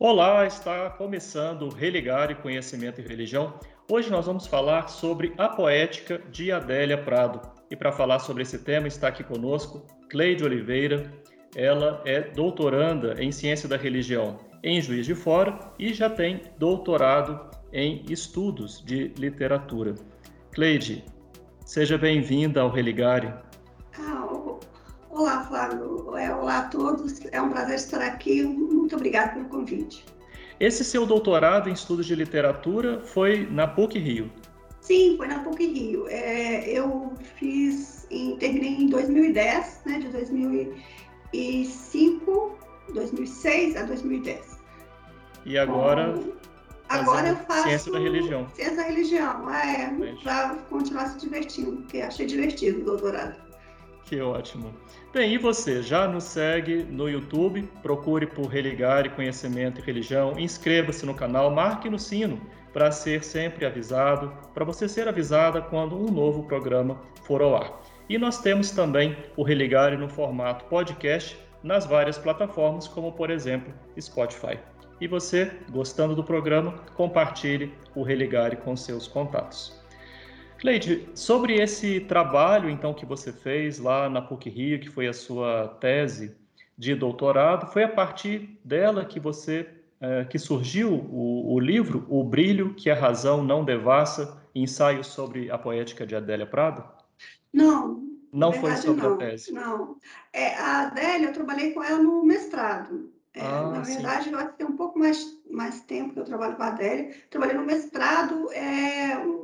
Olá, está começando Religar e Conhecimento e Religião. Hoje nós vamos falar sobre a poética de Adélia Prado. E para falar sobre esse tema está aqui conosco Cleide Oliveira. Ela é doutoranda em Ciência da Religião em Juiz de Fora e já tem doutorado em Estudos de Literatura. Cleide, seja bem-vinda ao Religare. Olá, Flávio. É, olá a todos. É um prazer estar aqui. Muito obrigada pelo convite. Esse seu doutorado em Estudos de Literatura foi na PUC Rio? Sim, foi na PUC Rio. É, eu fiz, em, terminei em 2010, né, de 2005 2006 a 2010. E agora? Bom, agora eu faço ciência da religião. Ciência da religião, é, para continuar se divertindo, porque achei divertido o doutorado. Que ótimo. Bem, e você? Já nos segue no YouTube? Procure por Religar e Conhecimento e Religião. Inscreva-se no canal, marque no sino para ser sempre avisado, para você ser avisada quando um novo programa for ao ar. E nós temos também o Religare no formato podcast nas várias plataformas, como por exemplo Spotify. E você, gostando do programa, compartilhe o Religare com seus contatos. Cleide, sobre esse trabalho então que você fez lá na PUC Rio, que foi a sua tese de doutorado, foi a partir dela que você é, que surgiu o, o, livro O Brilho que a Razão Não Devassa, ensaio sobre a poética de Adélia Prado? Não, não foi sobre não, a tese? Não. É, a Adélia, eu trabalhei com ela no mestrado. É, ah, na verdade, sim. eu acho que tem um pouco mais, mais tempo que eu trabalho com a Adélia. Trabalhei no mestrado, é, um,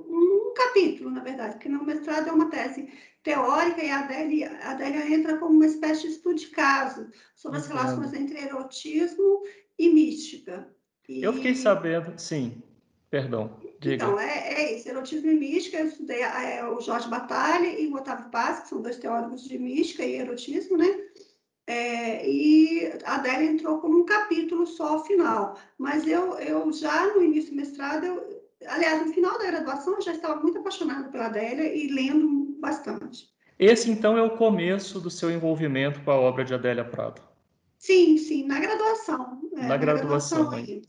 capítulo, na verdade, porque no mestrado é uma tese teórica e a Adélia, a Adélia entra como uma espécie de estudo de caso sobre as relações entre erotismo e mística. E... Eu fiquei sabendo, sim, perdão. Diga. Então, é, é isso, erotismo e mística, eu estudei é, o Jorge Batalha e o Otávio Paz, que são dois teóricos de mística e erotismo, né? É, e a Adélia entrou como um capítulo só final, mas eu, eu já no início do mestrado, eu, aliás, no final da graduação, eu já estava muito apaixonada pela Adélia e lendo bastante. Esse, então, é o começo do seu envolvimento com a obra de Adélia Prado? Sim, sim, na graduação. É, na, na graduação, graduação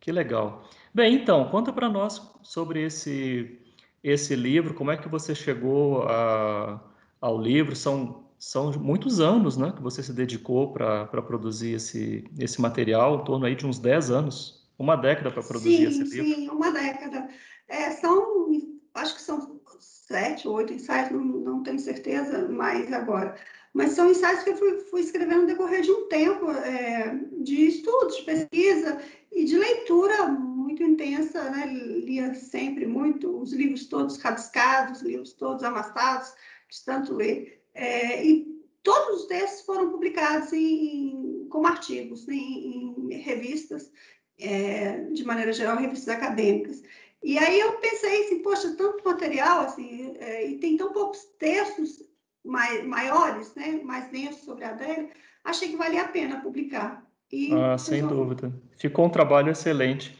Que legal. Bem, então, conta para nós sobre esse, esse livro, como é que você chegou a, ao livro? São, são muitos anos né, que você se dedicou para produzir esse, esse material, em torno aí de uns 10 anos, uma década para produzir sim, esse livro. Sim, uma década. É, são, acho que são sete ou oito ensaios, não, não tenho certeza mais agora. Mas são ensaios que eu fui, fui escrevendo no decorrer de um tempo é, de estudos, de pesquisa e de leitura muito intensa, né? Lia sempre muito, os livros todos rabiscados, os livros todos amassados, de tanto ler. É, e todos os textos foram publicados em, como artigos, né? em, em revistas, é, de maneira geral, revistas acadêmicas. E aí eu pensei assim, poxa, tanto material, assim, é, e tem tão poucos textos mai, maiores, né, mais densos sobre a Adélia, achei que valia a pena publicar. E ah, sem dúvida. Ficou um trabalho excelente.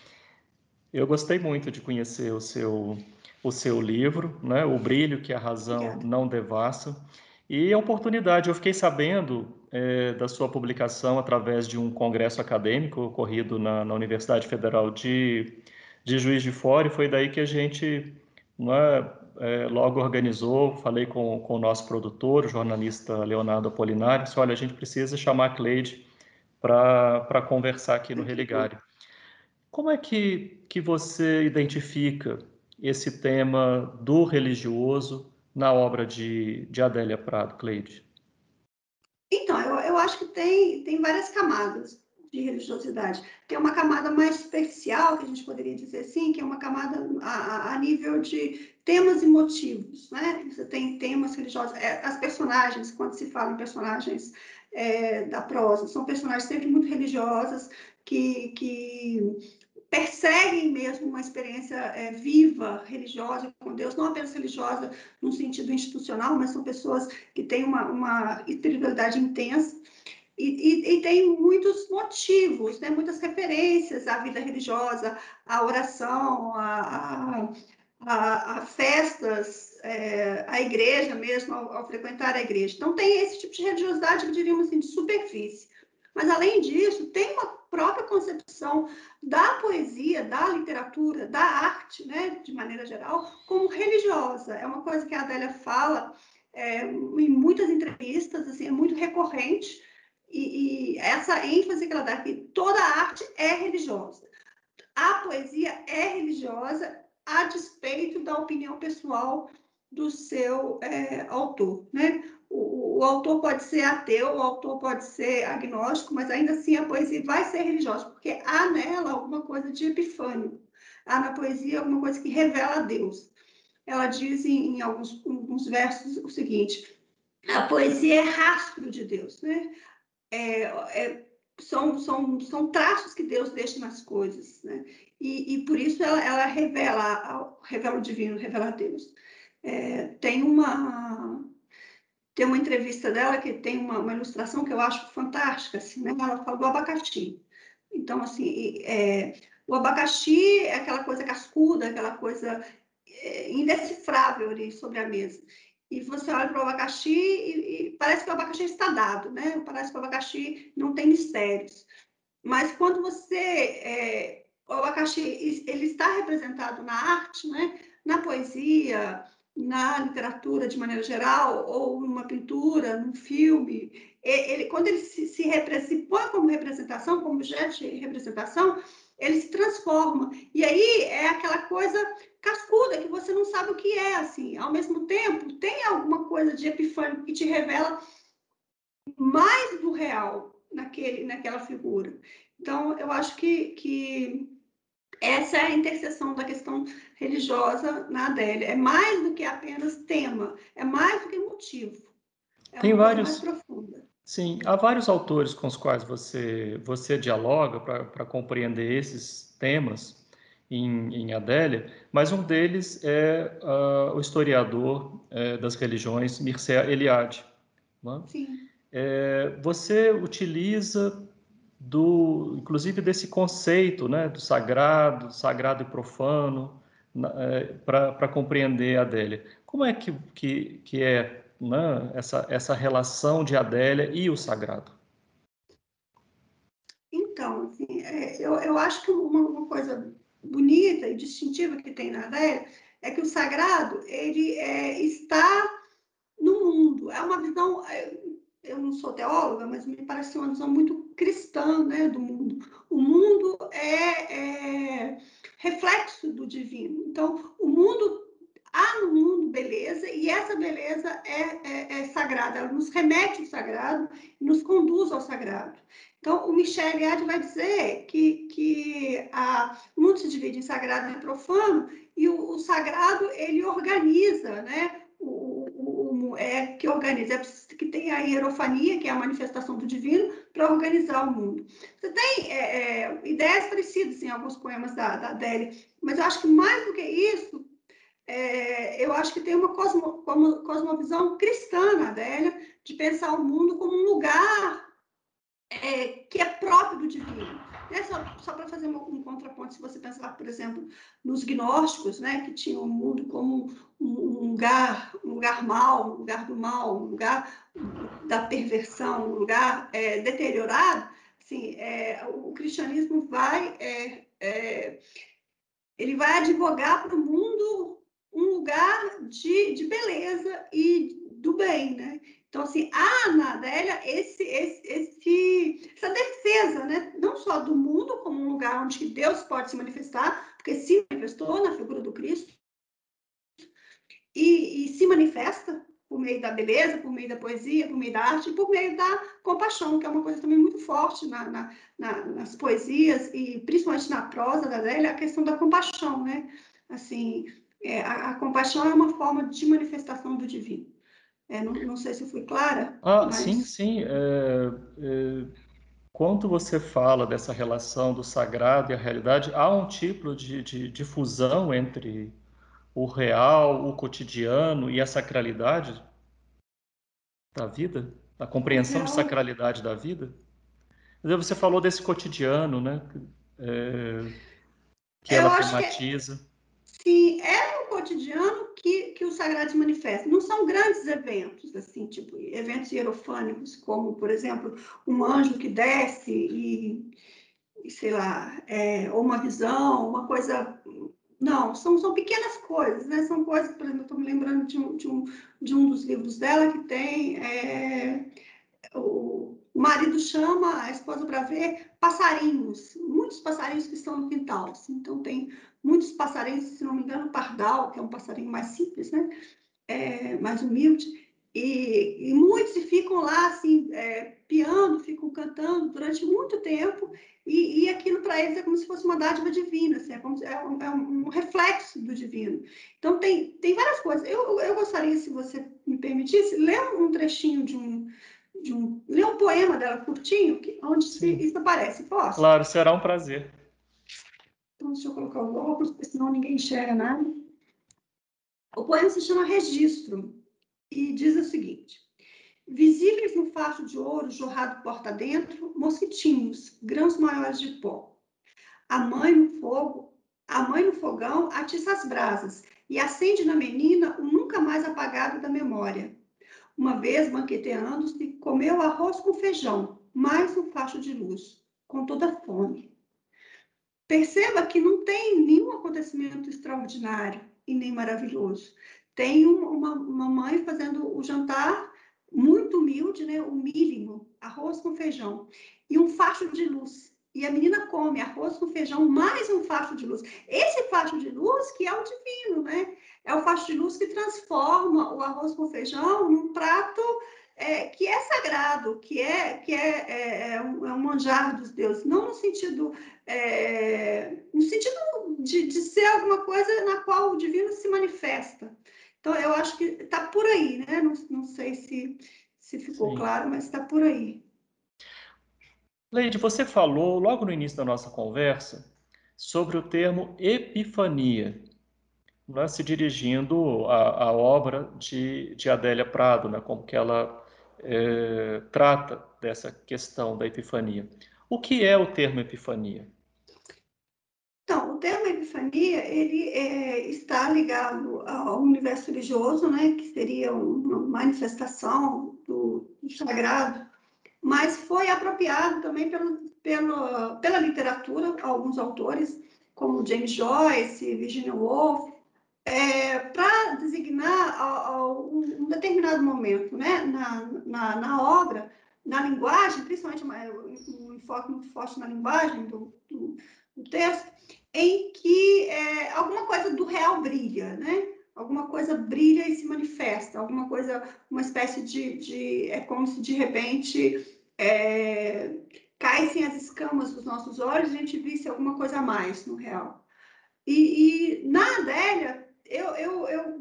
Eu gostei muito de conhecer o seu, o seu livro, né, O Brilho que a Razão Obrigada. Não Devassa. E a oportunidade, eu fiquei sabendo é, da sua publicação através de um congresso acadêmico ocorrido na, na Universidade Federal de, de Juiz de Fora, e foi daí que a gente né, é, logo organizou, falei com, com o nosso produtor, o jornalista Leonardo Apolinário, disse, olha, a gente precisa chamar a Cleide para conversar aqui no Religare. Como é que, que você identifica esse tema do religioso na obra de, de Adélia Prado, Cleide? Então, eu, eu acho que tem, tem várias camadas de religiosidade. Tem uma camada mais especial, que a gente poderia dizer assim, que é uma camada a, a nível de temas e motivos, né? Você tem temas religiosos, é, as personagens, quando se fala em personagens é, da prosa, são personagens sempre muito religiosas, que, que perseguem mesmo uma experiência é, viva, religiosa com Deus, não apenas religiosa no sentido institucional, mas são pessoas que têm uma, uma espiritualidade intensa. E, e, e, tem muitos motivos, né? muitas referências à vida religiosa, à oração, a, a, a festas, é, à igreja mesmo, ao, ao, frequentar a igreja. Então, tem esse tipo de religiosidade, que diríamos assim, de superfície. Mas, além disso, tem uma própria concepção da poesia, da literatura, da arte, né, de maneira geral, como religiosa. É uma coisa que a Adélia fala é, em muitas entrevistas, assim, é muito recorrente, e, e essa ênfase que ela dá que toda arte é religiosa. A poesia é religiosa a despeito da opinião pessoal do seu é, autor, né? O, autor pode ser ateu, o autor pode ser agnóstico, mas ainda assim a poesia vai ser religiosa, porque há nela alguma coisa de epifânio, há na poesia alguma coisa que revela a Deus. Ela diz em, em alguns, alguns versos o seguinte: a poesia é rastro de Deus, né? É, é, são, são, são traços que Deus deixa nas coisas, né? E, e por isso ela, ela revela, revela o divino, revela Deus. É, tem uma tem uma entrevista dela que tem uma, uma, ilustração que eu acho fantástica, assim, né? Ela fala do abacaxi. Então, assim, é, o abacaxi é aquela coisa cascuda, aquela coisa é, indecifrável ali sobre a mesa. E você olha para o abacaxi e, e, parece que o abacaxi está dado, né? Parece que o abacaxi não tem mistérios. Mas quando você é, o abacaxi ele está representado na arte, né? Na poesia, na literatura de maneira geral, ou numa pintura, num filme, ele, quando ele se, se, se põe como representação, como objeto de representação, ele se transforma. E aí é aquela coisa cascuda que você não sabe o que é, assim. Ao mesmo tempo, tem alguma coisa de epifânico que te revela mais do real naquele, naquela figura. Então, eu acho que, que essa é a interseção da questão religiosa na Adélia. É mais do que apenas tema, é mais do que motivo. É Tem vários. Mais profunda. Sim, há vários autores com os quais você, você dialoga para compreender esses temas em, em, Adélia, mas um deles é uh, o historiador uh, das religiões, Mircea Eliade. Né? Sim. É, você utiliza do, inclusive desse conceito, né, do sagrado, sagrado e profano, é, para compreender a Adélia. Como é que, que, que é né, essa, essa relação de Adélia e o sagrado? Então, assim, é, eu, eu acho que uma, uma, coisa bonita e distintiva que tem na Adélia é que o sagrado ele é, está no mundo. É uma visão, é, eu não sou teóloga, mas me parece uma visão muito cristã né, do mundo. O mundo é, é reflexo do divino. Então, o mundo há no mundo beleza e essa beleza é, é, é, sagrada, ela nos remete ao sagrado e nos conduz ao sagrado. Então, o Michel Eliade vai dizer que, que a, o mundo se divide em sagrado e profano e o, o sagrado ele organiza né, é, que organiza, é que tem a hierofania, que é a manifestação do divino, para organizar o mundo. Você tem é, é, ideias parecidas em alguns poemas da, da Adélia, mas eu acho que mais do que isso, é, eu acho que tem uma cosmo, cosmovisão cristã na Adélia, de pensar o mundo como um lugar é, que é próprio do divino. Né? Só, só para fazer um, um, contraponto, se você pensar, por exemplo, nos gnósticos, né, que tinham o mundo como um, um, lugar, um lugar mal, um lugar do mal, um lugar da perversão, um lugar é, deteriorado, assim, é, o cristianismo vai, é, é ele vai advogar para o mundo um lugar de, de beleza e do bem, né? Então, assim, há na Adélia esse, esse, esse, essa defesa, né? não só do mundo como um lugar onde Deus pode se manifestar, porque se manifestou na figura do Cristo, e, e se manifesta por meio da beleza, por meio da poesia, por meio da arte, e por meio da compaixão, que é uma coisa também muito forte na, na, na, nas poesias, e principalmente na prosa da Adélia, a questão da compaixão, né? Assim, é, a, a compaixão é uma forma de manifestação do divino. É, não, não, sei se fui clara. Ah, mas... sim, sim. É, é, quando você fala dessa relação do sagrado e a realidade, há um tipo de, de, de fusão entre o real, o cotidiano e a sacralidade da vida? A compreensão de sacralidade da vida? Você falou desse cotidiano, né? É, que ela tematiza. Que, sim, é um cotidiano que que, que o sagrado manifesta. Não são grandes eventos, assim, tipo eventos hierofânicos, como, por exemplo, um anjo que desce e, e sei lá, é, ou uma visão, uma coisa. Não, são, são pequenas coisas, né? São coisas, por exemplo, estou me lembrando de um, de, um, de um dos livros dela que tem. É, o marido chama a esposa para ver passarinhos, muitos passarinhos que estão no quintal. Assim, então, tem muitos passarinhos, se não me engano, pardal, que é um passarinho mais simples, né? É, mais humilde. E, e, muitos ficam lá, assim, é, piando, ficam cantando durante muito tempo, e, e aquilo para eles é como se fosse uma dádiva divina, assim, é, como, é, um, é um, reflexo do divino. Então, tem, tem várias coisas. Eu, eu gostaria, se você me permitisse, ler um trechinho de um, de um, ler um poema dela curtinho, que, onde se, isso aparece. Posso? Claro, será um prazer. Então, deixa eu colocar o óculos, porque senão ninguém enxerga nada. O poema se chama Registro e diz o seguinte: Visíveis no facho de ouro jorrado porta dentro, mosquitinhos, grãos maiores de pó. A mãe no fogo, a mãe no fogão atiça as brasas e acende na menina o nunca mais apagado da memória. Uma vez, banqueteando-se, comeu arroz com feijão, mais um facho de luz, com toda a fome. Perceba que não tem nenhum acontecimento extraordinário e nem maravilhoso. Tem uma, uma mãe fazendo o jantar muito humilde, né? o mínimo, arroz com feijão, e um facho de luz. E a menina come arroz com feijão, mais um facho de luz. Esse facho de luz que é o divino, né? É o facho de luz que transforma o arroz com feijão num prato é, que é sagrado, que é que é, é, é, um, é um manjar dos deuses, não no sentido é, no sentido de, de ser alguma coisa na qual o divino se manifesta. Então eu acho que está por aí, né? Não, não sei se se ficou Sim. claro, mas está por aí. Leide, você falou logo no início da nossa conversa sobre o termo epifania, né, se dirigindo à, à obra de, de, Adélia Prado, né, como que ela é, trata dessa questão da epifania. O que é o termo epifania? Então, o termo epifania ele é, está ligado ao universo religioso, né, que seria uma manifestação do, do sagrado mas foi apropriado também pelo, pelo, pela literatura, alguns autores, como James Joyce, Virginia Woolf, é, para designar a, a um, determinado momento né, na, na, na, obra, na linguagem, principalmente um enfoque muito forte na linguagem do, do, do texto, em que é, alguma coisa do real brilha, né? alguma coisa brilha e se manifesta, alguma coisa, uma espécie de, de é como se de repente é, caíssem as escamas dos nossos olhos e a gente visse alguma coisa a mais no real. E, e na Adélia, eu, eu, eu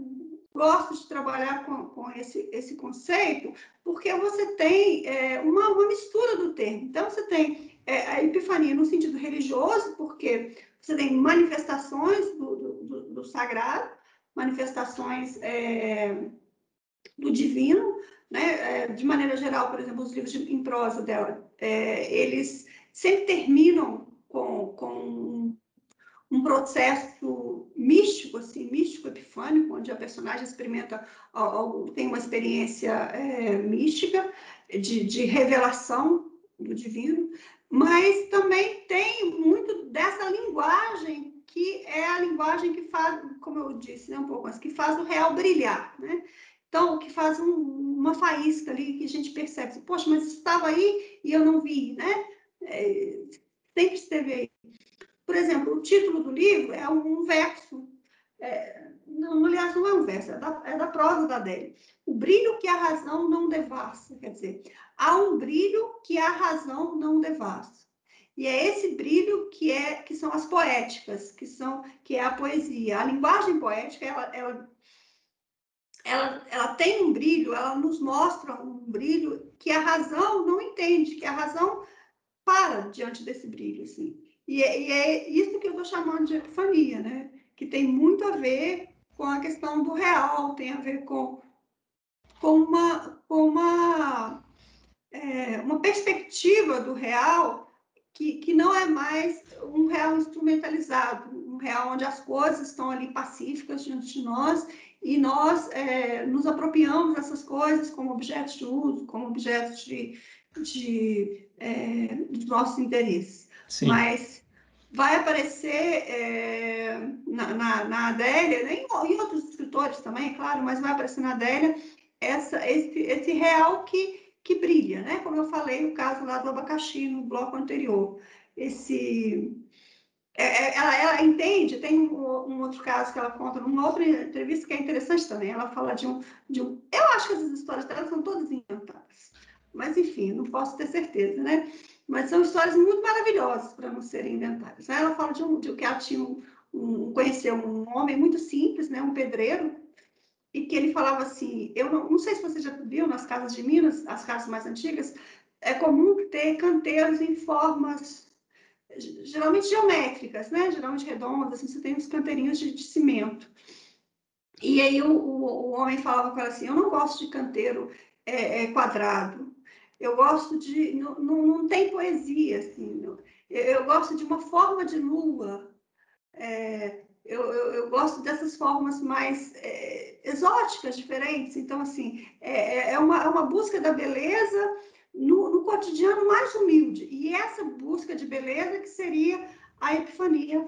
gosto de trabalhar com, com esse, esse conceito, porque você tem é, uma, uma, mistura do termo. Então, você tem é, a epifania no sentido religioso, porque você tem manifestações do, do, do sagrado, manifestações é, do divino, né? É, de maneira geral, por exemplo, os livros de, em prosa dela, é, eles sempre terminam com, com um processo místico, assim, místico epifânico, onde a personagem experimenta, tem uma experiência é, mística de, de revelação do divino, mas também tem muito dessa linguagem que é a linguagem que faz, como eu disse né, um pouco antes, que faz o real brilhar, né? Então, que faz um, uma faísca ali que a gente percebe, poxa, mas estava aí e eu não vi, né? É, sempre esteve aí. Por exemplo, o título do livro é um verso, é, não, aliás, não é um verso, é da, é da prosa da Adélia. O brilho que a razão não devassa, quer dizer, há um brilho que a razão não devassa. E é esse brilho que é que são as poéticas, que são que é a poesia. A linguagem poética, ela, ela ela, ela tem um brilho, ela nos mostra um brilho que a razão não entende, que a razão para diante desse brilho, assim. E é, e é isso que eu estou chamando de epifania, né? Que tem muito a ver com a questão do real, tem a ver com, com uma, com uma, é, uma perspectiva do real que, que não é mais um real instrumentalizado, um real onde as coisas estão ali pacíficas diante de nós e nós é, nos apropriamos dessas coisas como objetos de uso, como objetos de, de, é, dos nossos interesses. Sim. Mas vai aparecer é, na, na, na, Adélia, né, em, em, outros escritores também, claro, mas vai aparecer na Adélia essa, esse, esse real que, que brilha, né? Como eu falei, o caso lá do abacaxi no bloco anterior. Esse, é, é ela, ela, entende, tem um, um, outro caso que ela conta numa outra entrevista que é interessante também. Ela fala de um, de um. Eu acho que essas histórias dela são todas inventadas, mas enfim, não posso ter certeza, né? Mas são histórias muito maravilhosas para não serem inventadas. Né? Ela fala de, um, de que ela tinha um, um, conheceu um homem muito simples, né? Um pedreiro, e que ele falava assim: eu não, não sei se você já viu nas casas de Minas, as casas mais antigas, é comum ter canteiros em formas geralmente geométricas, né? Geralmente redondas, assim, você tem uns canteirinhos de, de cimento. E aí o, o, o, homem falava com ela assim: eu não gosto de canteiro é, é, quadrado. Eu gosto de. Não, não, não tem poesia, assim. Eu, eu, gosto de uma forma de lua. É, eu, eu, eu, gosto dessas formas mais é, exóticas, diferentes. Então, assim, é, é, é uma, é uma busca da beleza no, no, cotidiano mais humilde. E essa busca de beleza que seria a epifania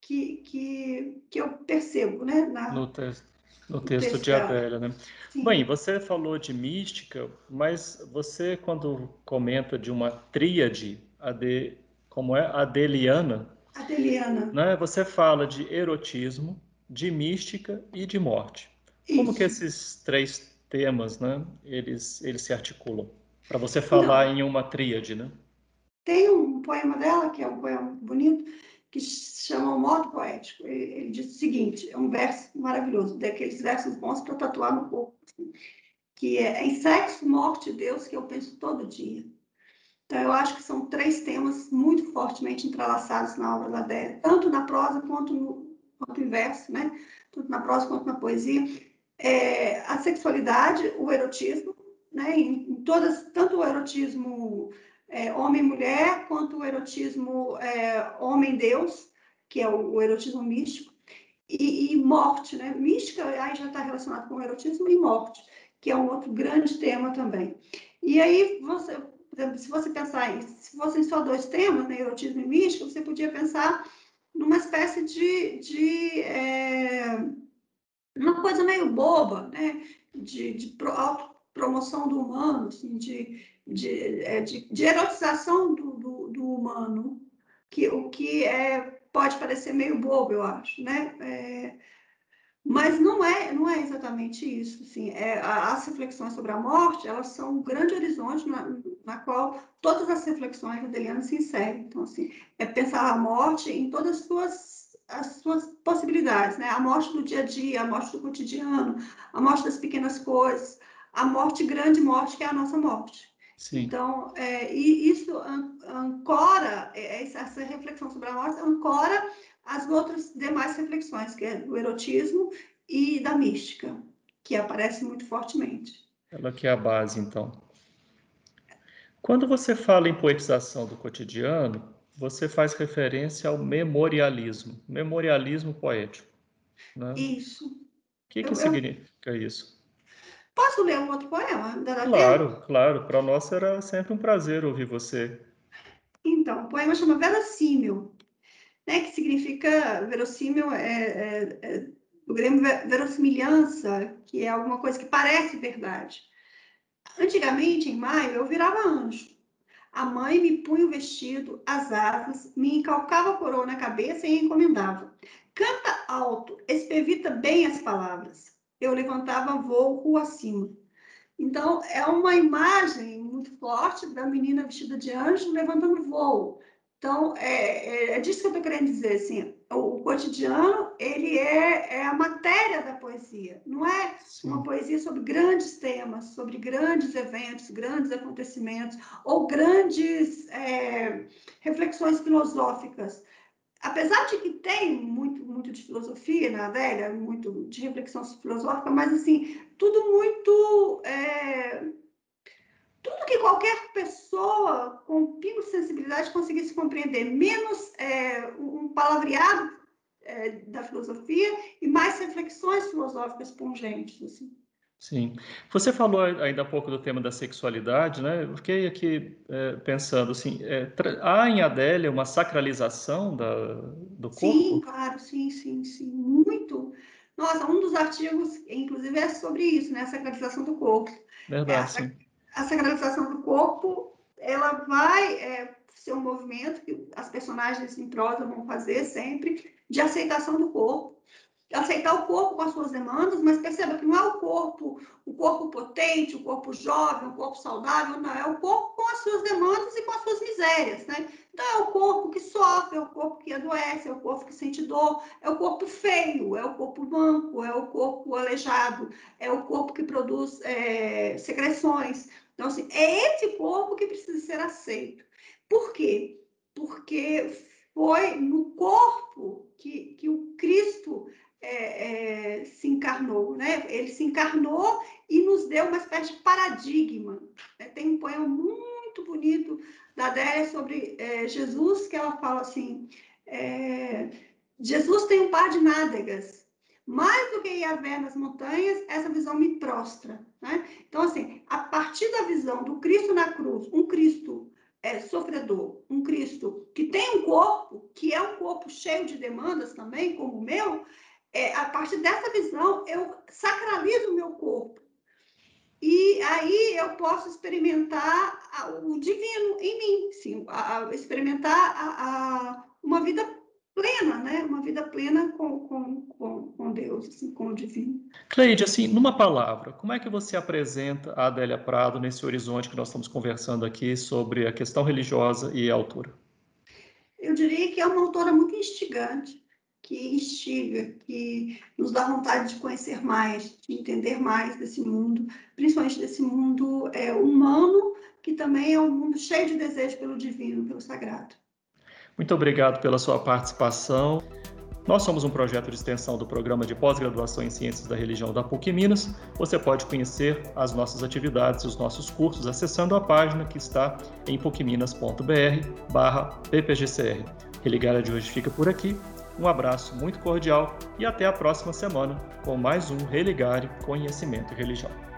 que, que, que eu percebo, né? Na, no texto, no texto de Adélia, né? Sim. Bem, você falou de mística, mas você, quando comenta de uma tríade, de como é? Adeliana. Adeliana. Né? Você fala de erotismo, de mística e de morte. Isso. Como que esses três temas, né, eles, eles se articulam? Para você falar Não. em uma tríade, né? Tem um poema dela, que é um poema bonito, que se chama O Modo Poético. Ele, ele diz o seguinte, é um verso maravilhoso, daqueles versos bons para tatuar no corpo, assim, que é em sexo, morte e Deus que eu penso todo dia. Então, eu acho que são três temas muito fortemente entrelaçados na obra da Adélia, tanto na prosa quanto no, quanto no verso, né? Tanto na prosa quanto na poesia. É, a sexualidade, o erotismo, né? Em, em todas, tanto o erotismo é, homem-mulher, quanto o erotismo é, homem-deus, que é o, o erotismo místico, e, e, morte, né? Mística aí já está relacionado com erotismo e morte, que é um outro grande tema também. E aí, você, se você pensar em, se fossem só dois temas, né, erotismo e mística, você podia pensar numa espécie de, de é, uma coisa meio boba, né? De, de autopromoção do humano, assim, de, de, é, de, de erotização do, do, do, humano, que o que é, pode parecer meio bobo, eu acho, né? É, mas não é, não é exatamente isso. Assim, é, as reflexões sobre a morte, elas são um grande horizonte na, na qual todas as reflexões da Deliana se inserem. Então, assim, é pensar a morte em todas as suas as suas possibilidades, né? A morte do dia a dia, a morte do cotidiano, a morte das pequenas coisas, a morte grande morte que é a nossa morte. Sim. Então, é, e isso ancora, é, essa reflexão sobre a morte ancora as outras demais reflexões, que é do erotismo e da mística, que aparece muito fortemente. Ela que é a base, então. Quando você fala em poetização do cotidiano, você faz referência ao memorialismo, memorialismo poético. Né? Isso. O que, que eu, significa eu... isso? Posso ler um outro poema? Claro, claro. Para nós será sempre um prazer ouvir você. Então, o poema chama Verossímil, né, que significa verossímil, é, é, é, do grego verossimilhança, que é alguma coisa que parece verdade. Antigamente, em maio, eu virava anjo. A mãe me punha o vestido, as asas, me encalcava a coroa na cabeça e encomendava. Canta alto, espevita bem as palavras. Eu levantava voo rua acima. Então, é uma imagem muito forte da menina vestida de anjo levantando voo. Então, é, é, é disso que eu estou querendo dizer, assim, o, o, cotidiano, ele é, é a matéria da poesia, não é Sim. uma poesia sobre grandes temas, sobre grandes eventos, grandes acontecimentos, ou grandes é, reflexões filosóficas. Apesar de que tem muito, muito de filosofia na Adélia, muito de reflexão filosófica, mas, assim, tudo muito é, tudo que qualquer pessoa com pingo de sensibilidade conseguisse compreender, menos é, um palavreado é, da filosofia e mais reflexões filosóficas pungentes. Assim. Sim. Você falou ainda há pouco do tema da sexualidade, né? Eu fiquei aqui é, pensando assim, é, há em Adélia uma sacralização da, do corpo? Sim, claro, sim, sim, sim, muito. Nossa, um dos artigos, inclusive, é sobre isso, né? A sacralização do corpo. Verdade, é, a, a, sacralização do corpo, ela vai é, ser um movimento que as personagens em prosa vão fazer sempre de aceitação do corpo aceitar o corpo com as suas demandas, mas perceba que não é o corpo, o corpo potente, o corpo jovem, o corpo saudável, não, é o corpo com as suas demandas e com as suas misérias, né? Então é o corpo que sofre, é o corpo que adoece, é o corpo que sente dor, é o corpo feio, é o corpo manco, é o corpo aleijado, é o corpo que produz é, secreções. Então, assim, é esse corpo que precisa ser aceito. Por quê? Porque foi no corpo que, que o Cristo é, é, se encarnou, né? Ele se encarnou e nos deu uma espécie de paradigma. Né? Tem um poema muito bonito da Adélia sobre é, Jesus, que ela fala assim, é, Jesus tem um par de nádegas, mais do que Yahvé nas montanhas, essa visão me prostra. Né? Então, assim, a partir da visão do Cristo na cruz, um Cristo é, sofredor, um Cristo que tem um corpo, que é um corpo cheio de demandas também, como o meu, é, a partir dessa visão, eu sacralizo o meu corpo. E aí eu posso experimentar o divino em mim, sim, a, a experimentar a, uma vida plena, né? Uma vida plena com, com, com, com Deus, assim, com o divino. Cleide, assim, numa palavra, como é que você apresenta a Adélia Prado nesse horizonte que nós estamos conversando aqui sobre a questão religiosa e a autora? Eu diria que é uma autora muito instigante, que instiga, que nos dá vontade de conhecer mais, de entender mais desse mundo, principalmente desse mundo é, humano, que também é um mundo cheio de desejo pelo divino, pelo sagrado. Muito obrigado pela sua participação. Nós somos um projeto de extensão do programa de pós-graduação em Ciências da Religião da PUC Minas. Você pode conhecer as nossas atividades e os nossos cursos acessando a página que está em pucminas.br/ppgcr. Religada de hoje fica por aqui. Um abraço muito cordial e até a próxima semana com mais um Religare Conhecimento e Religião.